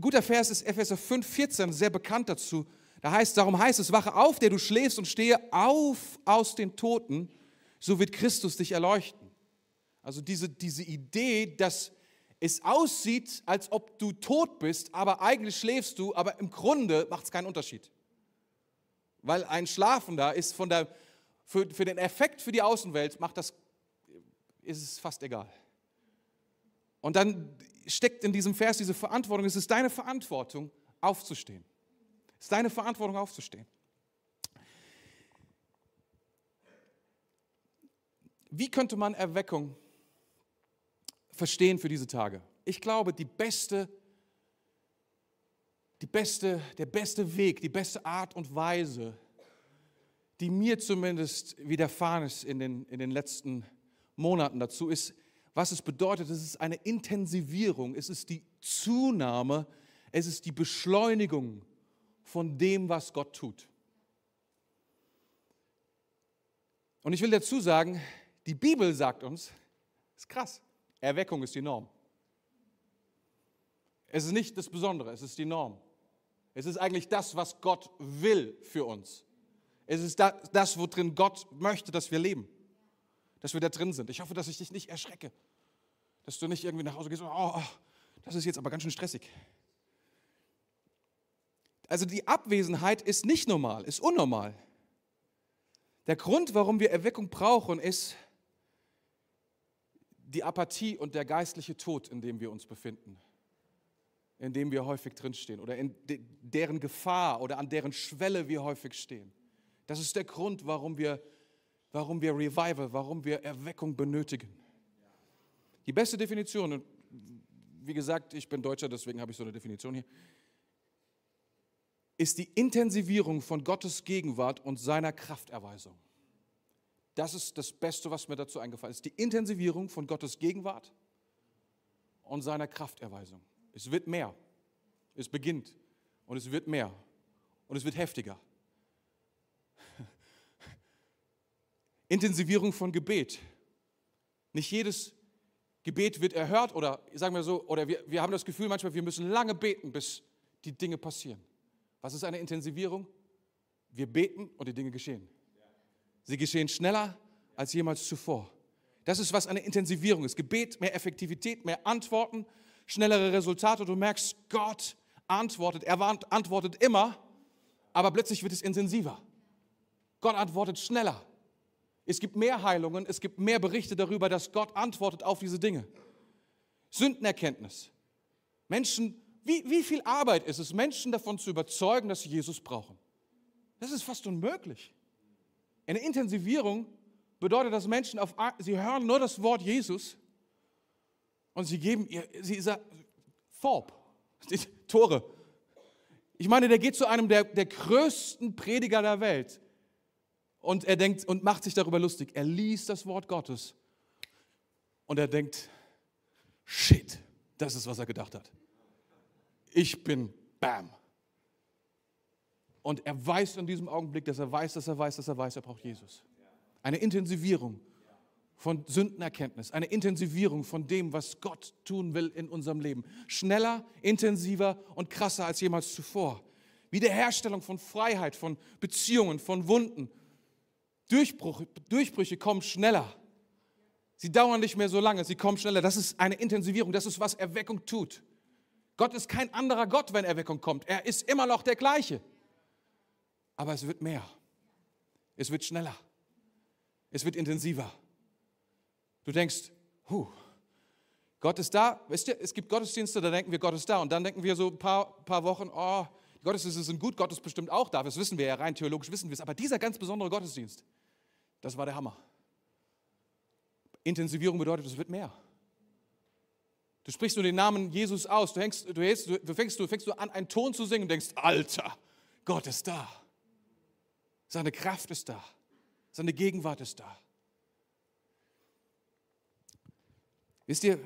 guter Vers ist Epheser 5, 14, sehr bekannt dazu. Da heißt, darum heißt es, wache auf, der du schläfst und stehe auf aus den Toten, so wird Christus dich erleuchten. Also diese, diese Idee, dass es aussieht, als ob du tot bist, aber eigentlich schläfst du, aber im Grunde macht es keinen Unterschied. Weil ein Schlafender ist von der, für, für den Effekt für die Außenwelt, macht das, ist es fast egal. Und dann steckt in diesem Vers diese Verantwortung, es ist deine Verantwortung, aufzustehen. Es ist deine Verantwortung, aufzustehen. Wie könnte man Erweckung verstehen für diese Tage. Ich glaube, die beste, die beste, der beste Weg, die beste Art und Weise, die mir zumindest widerfahren ist in den, in den letzten Monaten dazu, ist, was es bedeutet. Es ist eine Intensivierung, es ist die Zunahme, es ist die Beschleunigung von dem, was Gott tut. Und ich will dazu sagen, die Bibel sagt uns, ist krass, Erweckung ist die Norm. Es ist nicht das Besondere, es ist die Norm. Es ist eigentlich das, was Gott will für uns. Es ist das, worin Gott möchte, dass wir leben. Dass wir da drin sind. Ich hoffe, dass ich dich nicht erschrecke. Dass du nicht irgendwie nach Hause gehst und, oh, oh, das ist jetzt aber ganz schön stressig. Also die Abwesenheit ist nicht normal, ist unnormal. Der Grund, warum wir Erweckung brauchen, ist, die Apathie und der geistliche Tod, in dem wir uns befinden, in dem wir häufig drinstehen oder in de deren Gefahr oder an deren Schwelle wir häufig stehen. Das ist der Grund, warum wir, warum wir Revival, warum wir Erweckung benötigen. Die beste Definition, und wie gesagt, ich bin Deutscher, deswegen habe ich so eine Definition hier, ist die Intensivierung von Gottes Gegenwart und seiner Krafterweisung. Das ist das Beste, was mir dazu eingefallen ist. Die Intensivierung von Gottes Gegenwart und seiner Krafterweisung. Es wird mehr. Es beginnt und es wird mehr und es wird heftiger. Intensivierung von Gebet. Nicht jedes Gebet wird erhört oder sagen wir so, oder wir, wir haben das Gefühl manchmal, wir müssen lange beten, bis die Dinge passieren. Was ist eine Intensivierung? Wir beten und die Dinge geschehen. Sie geschehen schneller als jemals zuvor. Das ist, was eine Intensivierung ist. Gebet, mehr Effektivität, mehr Antworten, schnellere Resultate. Du merkst, Gott antwortet. Er antwortet immer, aber plötzlich wird es intensiver. Gott antwortet schneller. Es gibt mehr Heilungen, es gibt mehr Berichte darüber, dass Gott antwortet auf diese Dinge. Sündenerkenntnis. Menschen, wie, wie viel Arbeit ist es, Menschen davon zu überzeugen, dass sie Jesus brauchen? Das ist fast unmöglich. Eine Intensivierung bedeutet, dass Menschen auf, sie hören nur das Wort Jesus und sie geben ihr, sie sagt, Thorpe, Tore. Ich meine, der geht zu einem der, der größten Prediger der Welt und er denkt und macht sich darüber lustig. Er liest das Wort Gottes und er denkt, shit, das ist, was er gedacht hat. Ich bin Bam. Und er weiß in diesem Augenblick, dass er weiß, dass er weiß, dass er weiß, er braucht Jesus. Eine Intensivierung von Sündenerkenntnis, eine Intensivierung von dem, was Gott tun will in unserem Leben. Schneller, intensiver und krasser als jemals zuvor. Wiederherstellung von Freiheit, von Beziehungen, von Wunden. Durchbruch, Durchbrüche kommen schneller. Sie dauern nicht mehr so lange, sie kommen schneller. Das ist eine Intensivierung, das ist, was Erweckung tut. Gott ist kein anderer Gott, wenn Erweckung kommt. Er ist immer noch der gleiche. Aber es wird mehr. Es wird schneller. Es wird intensiver. Du denkst, huh, Gott ist da. Wisst ihr, es gibt Gottesdienste, da denken wir, Gott ist da. Und dann denken wir so ein paar, paar Wochen, oh, die Gottesdienste sind gut, Gott ist bestimmt auch da. Das wissen wir ja, rein theologisch wissen wir es. Aber dieser ganz besondere Gottesdienst, das war der Hammer. Intensivierung bedeutet, es wird mehr. Du sprichst nur den Namen Jesus aus. Du, hängst, du, hängst, du, fängst, du fängst du an, einen Ton zu singen und denkst, Alter, Gott ist da. Seine Kraft ist da. Seine Gegenwart ist da. Wisst ihr,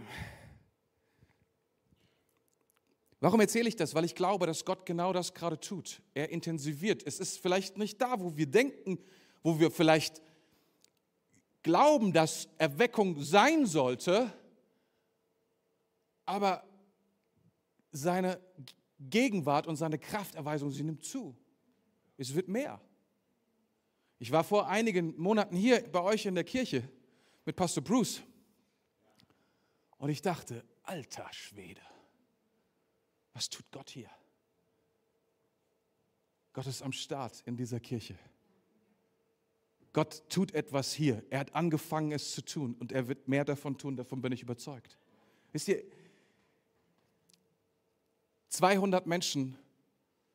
warum erzähle ich das? Weil ich glaube, dass Gott genau das gerade tut. Er intensiviert. Es ist vielleicht nicht da, wo wir denken, wo wir vielleicht glauben, dass Erweckung sein sollte, aber seine Gegenwart und seine Krafterweisung, sie nimmt zu. Es wird mehr. Ich war vor einigen Monaten hier bei euch in der Kirche mit Pastor Bruce. Und ich dachte, alter Schwede, was tut Gott hier? Gott ist am Start in dieser Kirche. Gott tut etwas hier. Er hat angefangen, es zu tun und er wird mehr davon tun, davon bin ich überzeugt. Wisst ihr, 200 Menschen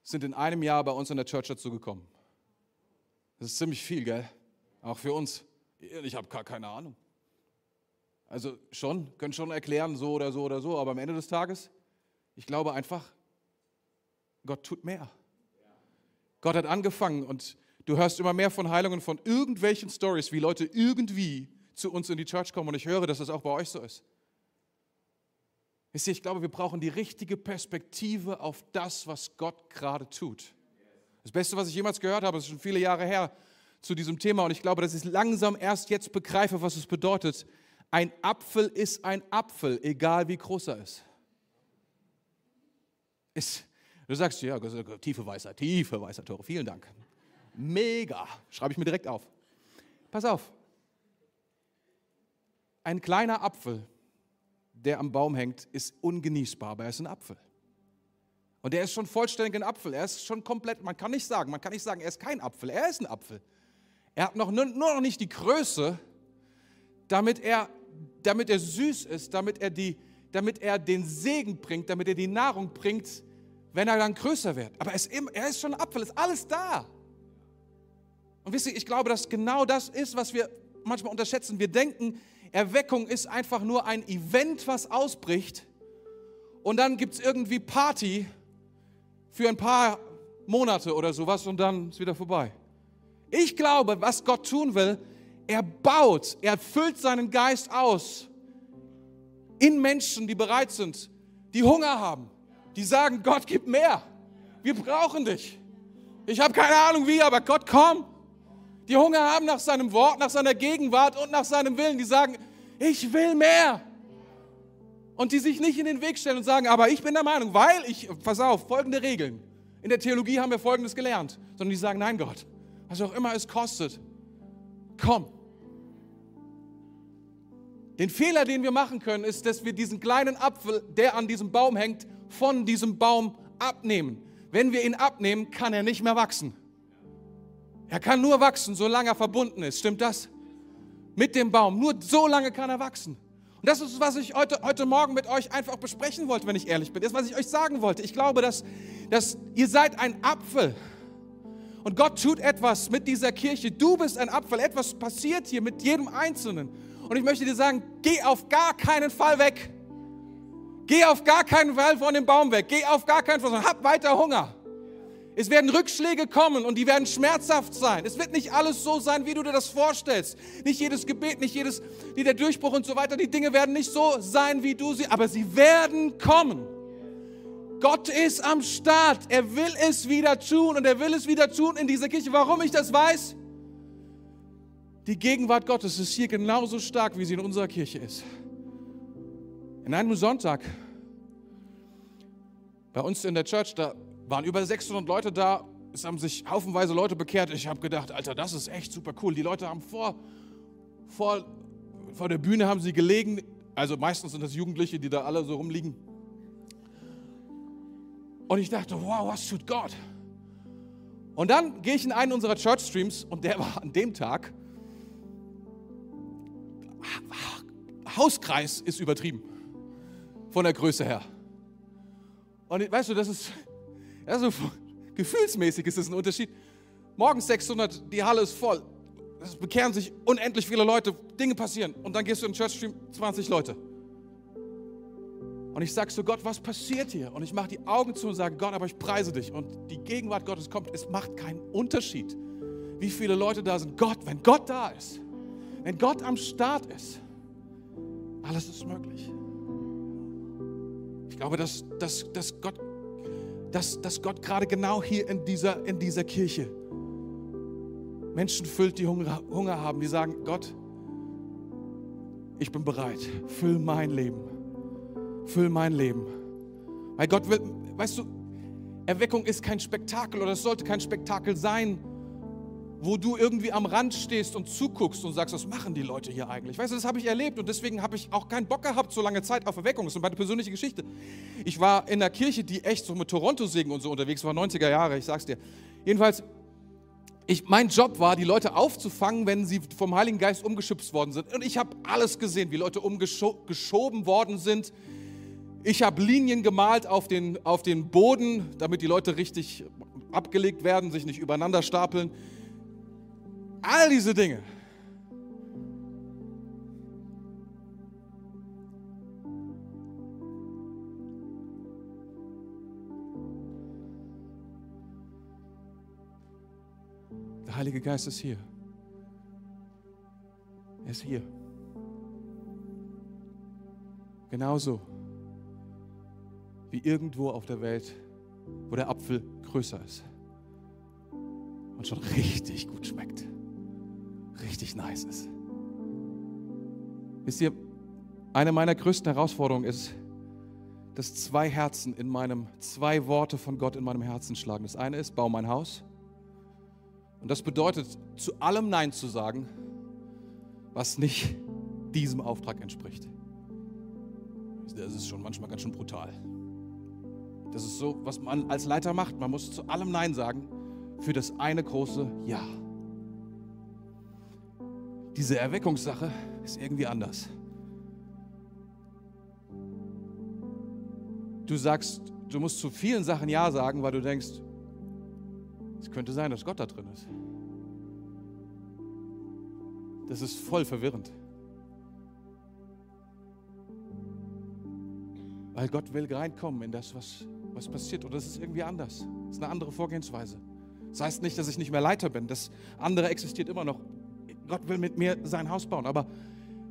sind in einem Jahr bei uns in der Church dazu gekommen. Das ist ziemlich viel, gell? Auch für uns. Ich habe gar keine Ahnung. Also schon, können schon erklären, so oder so oder so, aber am Ende des Tages, ich glaube einfach, Gott tut mehr. Gott hat angefangen und du hörst immer mehr von Heilungen von irgendwelchen Stories, wie Leute irgendwie zu uns in die Church kommen und ich höre, dass das auch bei euch so ist. Wisst ihr, ich glaube, wir brauchen die richtige Perspektive auf das, was Gott gerade tut. Das Beste, was ich jemals gehört habe, ist schon viele Jahre her zu diesem Thema und ich glaube, dass ich langsam erst jetzt begreife, was es bedeutet, ein Apfel ist ein Apfel, egal wie groß er ist. ist du sagst, ja, tiefe Weisheit, tiefe Weisheit, Tore, vielen Dank. Mega, schreibe ich mir direkt auf. Pass auf. Ein kleiner Apfel, der am Baum hängt, ist ungenießbar, aber er ist ein Apfel. Und er ist schon vollständig ein Apfel. Er ist schon komplett, man kann nicht sagen, man kann nicht sagen, er ist kein Apfel, er ist ein Apfel. Er hat noch, nur noch nicht die Größe, damit er damit er süß ist, damit er, die, damit er den Segen bringt, damit er die Nahrung bringt, wenn er dann größer wird. Aber er ist, er ist schon ein Apfel, ist alles da. Und wisst ihr, ich glaube, dass genau das ist, was wir manchmal unterschätzen. Wir denken, Erweckung ist einfach nur ein Event, was ausbricht und dann gibt es irgendwie Party für ein paar Monate oder sowas und dann ist wieder vorbei. Ich glaube, was Gott tun will, er baut, er füllt seinen Geist aus in Menschen, die bereit sind, die Hunger haben, die sagen, Gott, gib mehr. Wir brauchen dich. Ich habe keine Ahnung wie, aber Gott, komm. Die Hunger haben nach seinem Wort, nach seiner Gegenwart und nach seinem Willen. Die sagen, ich will mehr. Und die sich nicht in den Weg stellen und sagen, aber ich bin der Meinung, weil ich, pass auf, folgende Regeln. In der Theologie haben wir Folgendes gelernt. Sondern die sagen, nein Gott, was auch immer es kostet, komm. Den Fehler, den wir machen können, ist, dass wir diesen kleinen Apfel, der an diesem Baum hängt, von diesem Baum abnehmen. Wenn wir ihn abnehmen, kann er nicht mehr wachsen. Er kann nur wachsen, solange er verbunden ist. Stimmt das? Mit dem Baum. Nur so lange kann er wachsen. Und das ist, was ich heute, heute Morgen mit euch einfach besprechen wollte, wenn ich ehrlich bin. Das ist, was ich euch sagen wollte. Ich glaube, dass, dass ihr seid ein Apfel. Und Gott tut etwas mit dieser Kirche. Du bist ein Apfel. Etwas passiert hier mit jedem Einzelnen. Und ich möchte dir sagen, geh auf gar keinen Fall weg. Geh auf gar keinen Fall von dem Baum weg. Geh auf gar keinen Fall, hab weiter Hunger. Es werden Rückschläge kommen und die werden schmerzhaft sein. Es wird nicht alles so sein, wie du dir das vorstellst. Nicht jedes Gebet, nicht jedes, der Durchbruch und so weiter. Die Dinge werden nicht so sein, wie du sie, aber sie werden kommen. Gott ist am Start. Er will es wieder tun und er will es wieder tun in dieser Kirche. Warum ich das weiß? Die Gegenwart Gottes ist hier genauso stark, wie sie in unserer Kirche ist. In einem Sonntag bei uns in der Church, da waren über 600 Leute da. Es haben sich haufenweise Leute bekehrt. Ich habe gedacht, Alter, das ist echt super cool. Die Leute haben vor, vor, vor der Bühne haben sie gelegen. Also meistens sind das Jugendliche, die da alle so rumliegen. Und ich dachte, wow, was tut Gott? Und dann gehe ich in einen unserer Church Streams und der war an dem Tag Hauskreis ist übertrieben von der Größe her. Und weißt du, das ist, also gefühlsmäßig ist es ein Unterschied. Morgens 600, die Halle ist voll. Es bekehren sich unendlich viele Leute, Dinge passieren. Und dann gehst du in den Church Stream, 20 Leute. Und ich sage so, Gott, was passiert hier? Und ich mache die Augen zu und sage, Gott, aber ich preise dich. Und die Gegenwart Gottes kommt. Es macht keinen Unterschied, wie viele Leute da sind. Gott, wenn Gott da ist, wenn Gott am Start ist, alles ist möglich. Ich glaube, dass, dass, dass Gott, dass, dass Gott gerade genau hier in dieser, in dieser Kirche Menschen füllt, die Hunger, Hunger haben, die sagen, Gott, ich bin bereit, füll mein Leben, füll mein Leben. Weil Gott will, weißt du, Erweckung ist kein Spektakel oder es sollte kein Spektakel sein, wo du irgendwie am Rand stehst und zuguckst und sagst, was machen die Leute hier eigentlich? Weißt du, das habe ich erlebt und deswegen habe ich auch keinen Bock gehabt, so lange Zeit auf Erweckung. Das ist meine persönliche Geschichte. Ich war in einer Kirche, die echt so mit Toronto-Singen und so unterwegs war, 90er Jahre, ich sag's dir. Jedenfalls, ich, mein Job war, die Leute aufzufangen, wenn sie vom Heiligen Geist umgeschubst worden sind. Und ich habe alles gesehen, wie Leute umgeschoben worden sind. Ich habe Linien gemalt auf den, auf den Boden, damit die Leute richtig abgelegt werden, sich nicht übereinander stapeln. All diese Dinge. Der Heilige Geist ist hier. Er ist hier. Genauso wie irgendwo auf der Welt, wo der Apfel größer ist und schon richtig gut schmeckt richtig nice ist. Wisst ihr, eine meiner größten Herausforderungen ist, dass zwei Herzen in meinem, zwei Worte von Gott in meinem Herzen schlagen. Das eine ist, bau mein Haus. Und das bedeutet, zu allem Nein zu sagen, was nicht diesem Auftrag entspricht. Das ist schon manchmal ganz schön brutal. Das ist so, was man als Leiter macht. Man muss zu allem Nein sagen für das eine große Ja diese Erweckungssache ist irgendwie anders. Du sagst, du musst zu vielen Sachen Ja sagen, weil du denkst, es könnte sein, dass Gott da drin ist. Das ist voll verwirrend. Weil Gott will reinkommen in das, was, was passiert. Und das ist irgendwie anders. Das ist eine andere Vorgehensweise. Das heißt nicht, dass ich nicht mehr Leiter bin. Das andere existiert immer noch. Gott will mit mir sein Haus bauen. Aber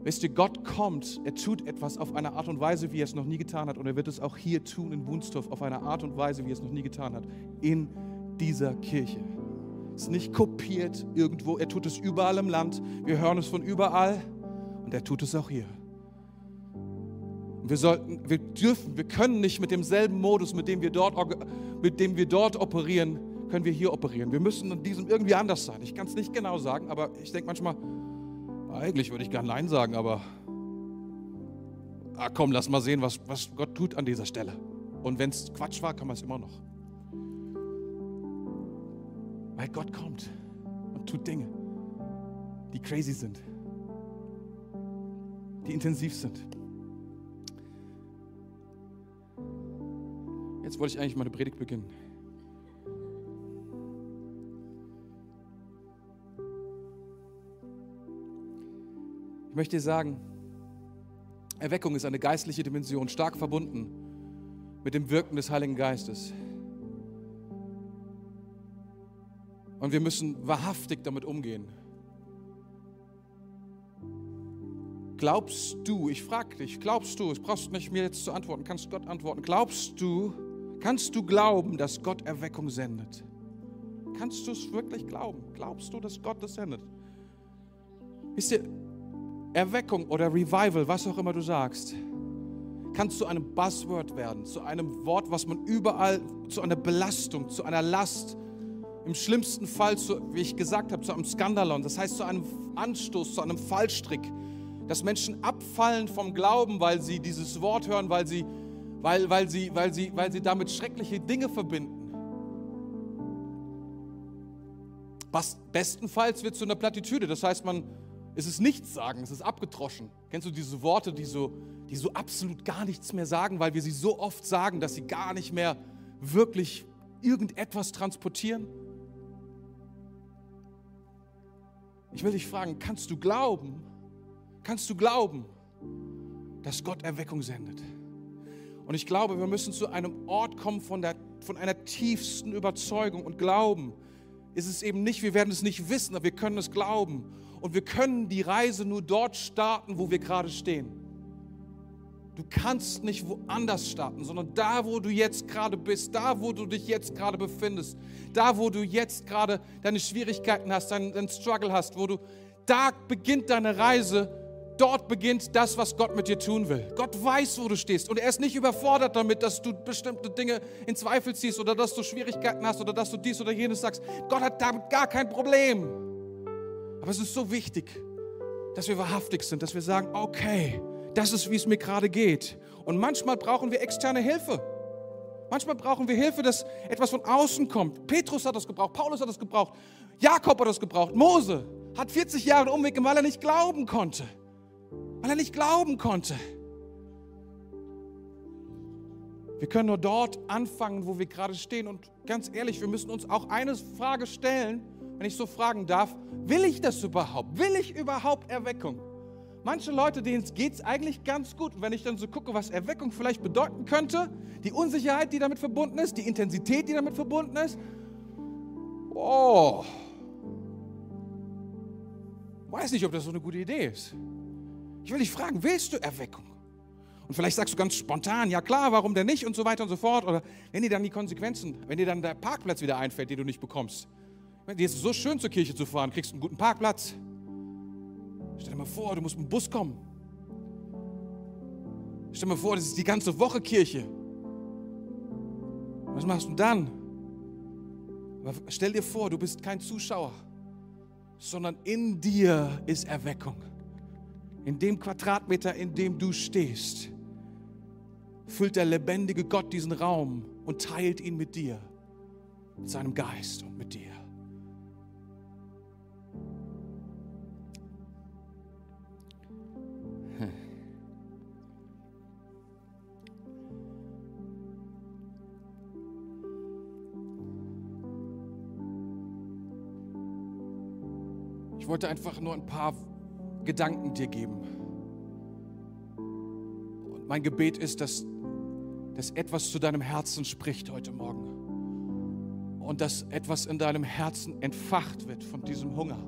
wisst ihr, Gott kommt, er tut etwas auf eine Art und Weise, wie er es noch nie getan hat. Und er wird es auch hier tun in Wunstorf auf eine Art und Weise, wie er es noch nie getan hat. In dieser Kirche. Es ist nicht kopiert irgendwo. Er tut es überall im Land. Wir hören es von überall. Und er tut es auch hier. Wir sollten, wir dürfen, wir können nicht mit demselben Modus, mit dem wir dort, mit dem wir dort operieren, können wir hier operieren. Wir müssen in diesem irgendwie anders sein. Ich kann es nicht genau sagen, aber ich denke manchmal, eigentlich würde ich gerne Nein sagen, aber ah, komm, lass mal sehen, was, was Gott tut an dieser Stelle. Und wenn es Quatsch war, kann man es immer noch. Weil Gott kommt und tut Dinge, die crazy sind, die intensiv sind. Jetzt wollte ich eigentlich meine Predigt beginnen. Ich möchte dir sagen, Erweckung ist eine geistliche Dimension, stark verbunden mit dem Wirken des Heiligen Geistes. Und wir müssen wahrhaftig damit umgehen. Glaubst du, ich frage dich, glaubst du, es brauchst nicht mir jetzt zu antworten, kannst Gott antworten, glaubst du, kannst du glauben, dass Gott Erweckung sendet? Kannst du es wirklich glauben? Glaubst du, dass Gott das sendet? Wisst ihr, Erweckung oder Revival, was auch immer du sagst, kann zu einem Buzzword werden, zu einem Wort, was man überall, zu einer Belastung, zu einer Last, im schlimmsten Fall, zu, wie ich gesagt habe, zu einem Skandalon, das heißt zu einem Anstoß, zu einem Fallstrick, dass Menschen abfallen vom Glauben, weil sie dieses Wort hören, weil sie, weil, weil sie, weil sie, weil sie damit schreckliche Dinge verbinden. Bestenfalls wird zu einer Plattitüde, das heißt, man, es ist nichts sagen, es ist abgetroschen. Kennst du diese Worte, die so, die so absolut gar nichts mehr sagen, weil wir sie so oft sagen, dass sie gar nicht mehr wirklich irgendetwas transportieren? Ich will dich fragen, kannst du glauben, kannst du glauben, dass Gott Erweckung sendet? Und ich glaube, wir müssen zu einem Ort kommen von, der, von einer tiefsten Überzeugung und Glauben. Ist es eben nicht, wir werden es nicht wissen, aber wir können es glauben. Und wir können die Reise nur dort starten, wo wir gerade stehen. Du kannst nicht woanders starten, sondern da, wo du jetzt gerade bist, da, wo du dich jetzt gerade befindest, da, wo du jetzt gerade deine Schwierigkeiten hast, deinen, deinen Struggle hast, wo du, da beginnt deine Reise, dort beginnt das, was Gott mit dir tun will. Gott weiß, wo du stehst und er ist nicht überfordert damit, dass du bestimmte Dinge in Zweifel ziehst oder dass du Schwierigkeiten hast oder dass du dies oder jenes sagst. Gott hat damit gar kein Problem. Aber es ist so wichtig, dass wir wahrhaftig sind, dass wir sagen, okay, das ist, wie es mir gerade geht. Und manchmal brauchen wir externe Hilfe. Manchmal brauchen wir Hilfe, dass etwas von außen kommt. Petrus hat das gebraucht, Paulus hat das gebraucht, Jakob hat das gebraucht, Mose hat 40 Jahre Umweg, weil er nicht glauben konnte. Weil er nicht glauben konnte. Wir können nur dort anfangen, wo wir gerade stehen. Und ganz ehrlich, wir müssen uns auch eine Frage stellen, wenn ich so fragen darf, will ich das überhaupt? Will ich überhaupt Erweckung? Manche Leute, denen geht es eigentlich ganz gut. Und wenn ich dann so gucke, was Erweckung vielleicht bedeuten könnte, die Unsicherheit, die damit verbunden ist, die Intensität, die damit verbunden ist, oh, weiß nicht, ob das so eine gute Idee ist. Ich will dich fragen, willst du Erweckung? Und vielleicht sagst du ganz spontan, ja klar, warum denn nicht und so weiter und so fort. Oder wenn dir dann die Konsequenzen, wenn dir dann der Parkplatz wieder einfällt, den du nicht bekommst, Dir ist es so schön, zur Kirche zu fahren, kriegst einen guten Parkplatz. Stell dir mal vor, du musst mit dem Bus kommen. Stell dir mal vor, das ist die ganze Woche Kirche. Was machst du dann? Aber stell dir vor, du bist kein Zuschauer, sondern in dir ist Erweckung. In dem Quadratmeter, in dem du stehst, füllt der lebendige Gott diesen Raum und teilt ihn mit dir, mit seinem Geist und mit dir. Wollte einfach nur ein paar Gedanken dir geben. Und mein Gebet ist, dass, dass etwas zu deinem Herzen spricht heute Morgen. Und dass etwas in deinem Herzen entfacht wird von diesem Hunger.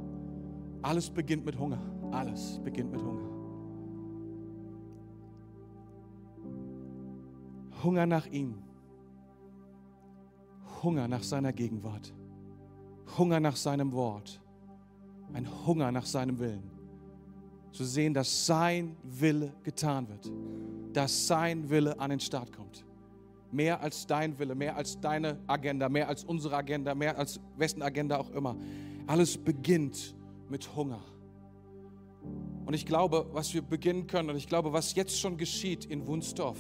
Alles beginnt mit Hunger. Alles beginnt mit Hunger. Hunger nach ihm. Hunger nach seiner Gegenwart. Hunger nach seinem Wort ein Hunger nach seinem Willen. Zu sehen, dass sein Wille getan wird, dass sein Wille an den Start kommt. Mehr als dein Wille, mehr als deine Agenda, mehr als unsere Agenda, mehr als wessen Agenda auch immer. Alles beginnt mit Hunger. Und ich glaube, was wir beginnen können, und ich glaube, was jetzt schon geschieht in Wunsdorf,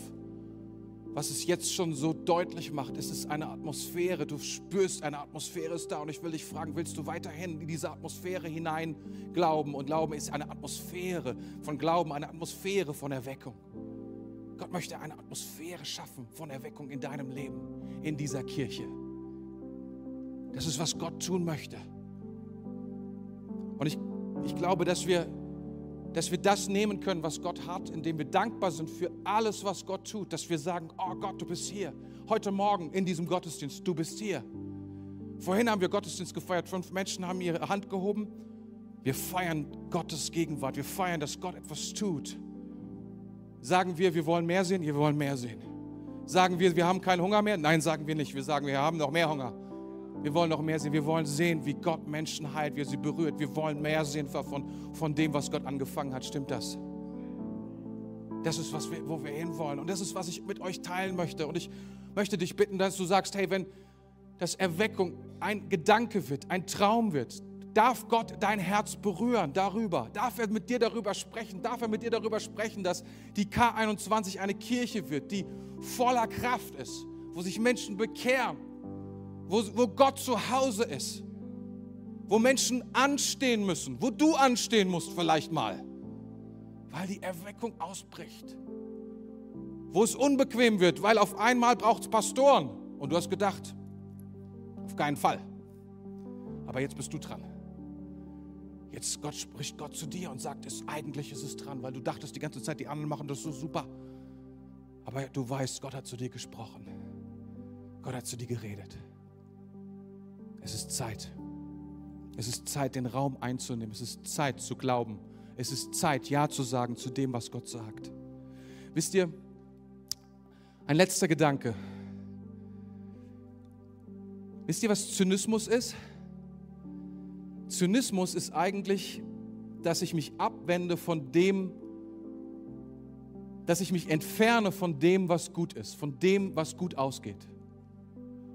was es jetzt schon so deutlich macht, es ist eine Atmosphäre, du spürst, eine Atmosphäre ist da und ich will dich fragen, willst du weiterhin in diese Atmosphäre hinein glauben? Und Glauben ist eine Atmosphäre von Glauben, eine Atmosphäre von Erweckung. Gott möchte eine Atmosphäre schaffen von Erweckung in deinem Leben, in dieser Kirche. Das ist, was Gott tun möchte. Und ich, ich glaube, dass wir dass wir das nehmen können, was Gott hat, indem wir dankbar sind für alles, was Gott tut, dass wir sagen, oh Gott, du bist hier. Heute Morgen in diesem Gottesdienst, du bist hier. Vorhin haben wir Gottesdienst gefeiert, fünf Menschen haben ihre Hand gehoben. Wir feiern Gottes Gegenwart, wir feiern, dass Gott etwas tut. Sagen wir, wir wollen mehr sehen? Wir wollen mehr sehen. Sagen wir, wir haben keinen Hunger mehr? Nein, sagen wir nicht. Wir sagen, wir haben noch mehr Hunger. Wir wollen noch mehr sehen. Wir wollen sehen, wie Gott Menschen heilt, wie er sie berührt. Wir wollen mehr sehen von, von dem, was Gott angefangen hat. Stimmt das? Das ist, was wir, wo wir hinwollen. Und das ist, was ich mit euch teilen möchte. Und ich möchte dich bitten, dass du sagst, hey, wenn das Erweckung ein Gedanke wird, ein Traum wird, darf Gott dein Herz berühren darüber. Darf er mit dir darüber sprechen? Darf er mit dir darüber sprechen, dass die K21 eine Kirche wird, die voller Kraft ist, wo sich Menschen bekehren, wo, wo Gott zu Hause ist, wo Menschen anstehen müssen, wo du anstehen musst vielleicht mal, weil die Erweckung ausbricht. Wo es unbequem wird, weil auf einmal braucht es Pastoren. Und du hast gedacht, auf keinen Fall. Aber jetzt bist du dran. Jetzt Gott, spricht Gott zu dir und sagt, es, eigentlich ist es dran, weil du dachtest die ganze Zeit, die anderen machen das so super. Aber du weißt, Gott hat zu dir gesprochen. Gott hat zu dir geredet. Es ist Zeit. Es ist Zeit, den Raum einzunehmen. Es ist Zeit zu glauben. Es ist Zeit, Ja zu sagen zu dem, was Gott sagt. Wisst ihr, ein letzter Gedanke. Wisst ihr, was Zynismus ist? Zynismus ist eigentlich, dass ich mich abwende von dem, dass ich mich entferne von dem, was gut ist, von dem, was gut ausgeht.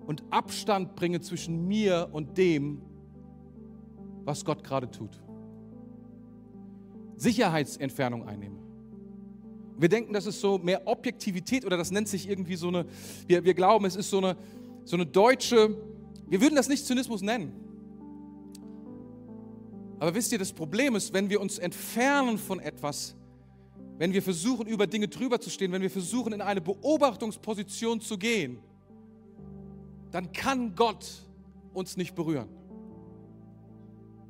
Und Abstand bringe zwischen mir und dem, was Gott gerade tut. Sicherheitsentfernung einnehme. Wir denken, das ist so mehr Objektivität oder das nennt sich irgendwie so eine, wir, wir glauben, es ist so eine, so eine deutsche, wir würden das nicht Zynismus nennen. Aber wisst ihr, das Problem ist, wenn wir uns entfernen von etwas, wenn wir versuchen, über Dinge drüber zu stehen, wenn wir versuchen, in eine Beobachtungsposition zu gehen, dann kann Gott uns nicht berühren.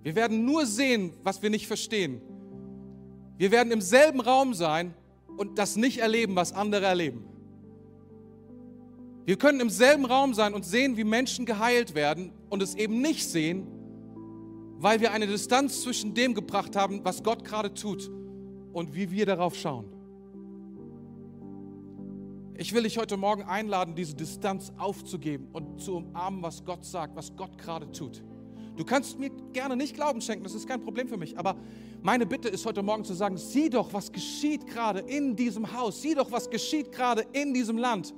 Wir werden nur sehen, was wir nicht verstehen. Wir werden im selben Raum sein und das nicht erleben, was andere erleben. Wir können im selben Raum sein und sehen, wie Menschen geheilt werden und es eben nicht sehen, weil wir eine Distanz zwischen dem gebracht haben, was Gott gerade tut und wie wir darauf schauen. Ich will dich heute Morgen einladen, diese Distanz aufzugeben und zu umarmen, was Gott sagt, was Gott gerade tut. Du kannst mir gerne nicht Glauben schenken, das ist kein Problem für mich, aber meine Bitte ist heute Morgen zu sagen, sieh doch, was geschieht gerade in diesem Haus, sieh doch, was geschieht gerade in diesem Land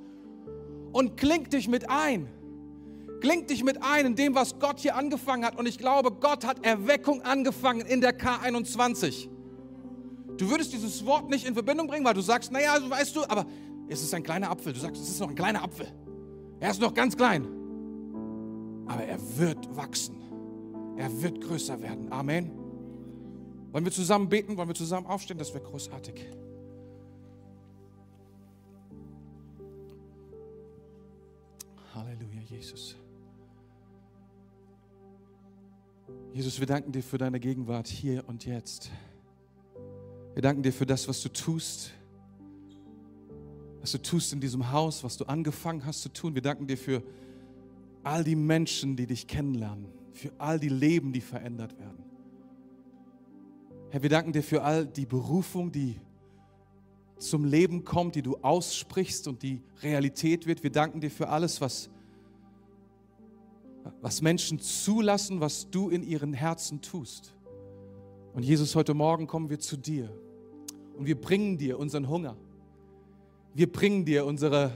und kling dich mit ein. Kling dich mit ein in dem, was Gott hier angefangen hat. Und ich glaube, Gott hat Erweckung angefangen in der K21. Du würdest dieses Wort nicht in Verbindung bringen, weil du sagst, naja, also weißt du, aber es ist ein kleiner Apfel. Du sagst, es ist noch ein kleiner Apfel. Er ist noch ganz klein. Aber er wird wachsen. Er wird größer werden. Amen. Wollen wir zusammen beten? Wollen wir zusammen aufstehen? Das wäre großartig. Halleluja, Jesus. Jesus, wir danken dir für deine Gegenwart hier und jetzt. Wir danken dir für das, was du tust, was du tust in diesem Haus, was du angefangen hast zu tun. Wir danken dir für all die Menschen, die dich kennenlernen, für all die Leben, die verändert werden. Herr, wir danken dir für all die Berufung, die zum Leben kommt, die du aussprichst und die Realität wird. Wir danken dir für alles, was was Menschen zulassen, was du in ihren Herzen tust. Und Jesus, heute Morgen kommen wir zu dir und wir bringen dir unseren Hunger. Wir bringen dir unsere,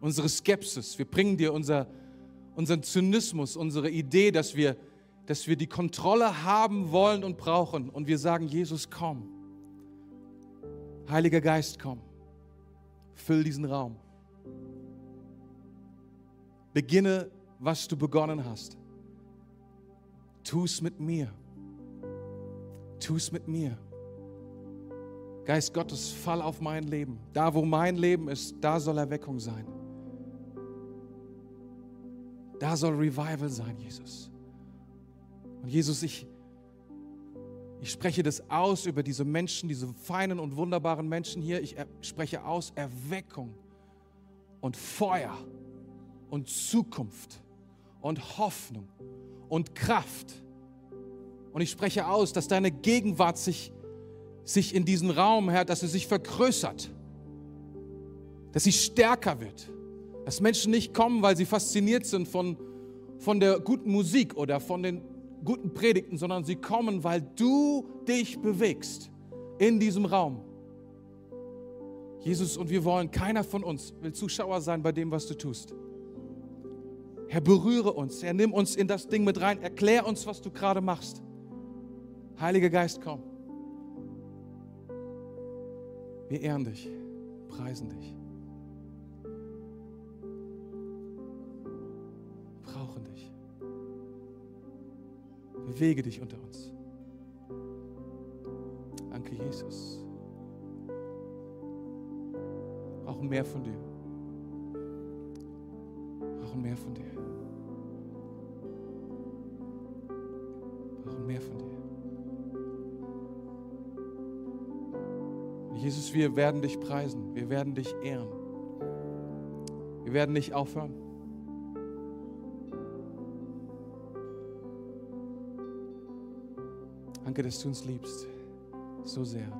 unsere Skepsis. Wir bringen dir unser, unseren Zynismus, unsere Idee, dass wir, dass wir die Kontrolle haben wollen und brauchen. Und wir sagen, Jesus, komm. Heiliger Geist, komm. Füll diesen Raum. Beginne, was du begonnen hast. Tu es mit mir. Tu es mit mir. Geist Gottes, fall auf mein Leben. Da, wo mein Leben ist, da soll Erweckung sein. Da soll Revival sein, Jesus. Und Jesus, ich, ich spreche das aus über diese Menschen, diese feinen und wunderbaren Menschen hier. Ich spreche aus Erweckung und Feuer und Zukunft und Hoffnung und Kraft. Und ich spreche aus, dass deine Gegenwart sich, sich in diesen Raum, Herr, dass sie sich vergrößert, dass sie stärker wird, Dass Menschen nicht kommen, weil sie fasziniert sind von, von der guten Musik oder von den guten Predigten, sondern sie kommen, weil du dich bewegst in diesem Raum. Jesus, und wir wollen, keiner von uns will Zuschauer sein bei dem, was du tust. Herr, berühre uns. Herr, nimm uns in das Ding mit rein. Erklär uns, was du gerade machst. Heiliger Geist, komm. Wir ehren dich, preisen dich. Brauchen dich. Bewege dich unter uns. Danke, Jesus. Brauchen mehr von dir. Brauchen mehr von dir. Brauchen mehr von dir. Jesus, wir werden dich preisen, wir werden dich ehren. Wir werden nicht aufhören. Danke, dass du uns liebst, so sehr.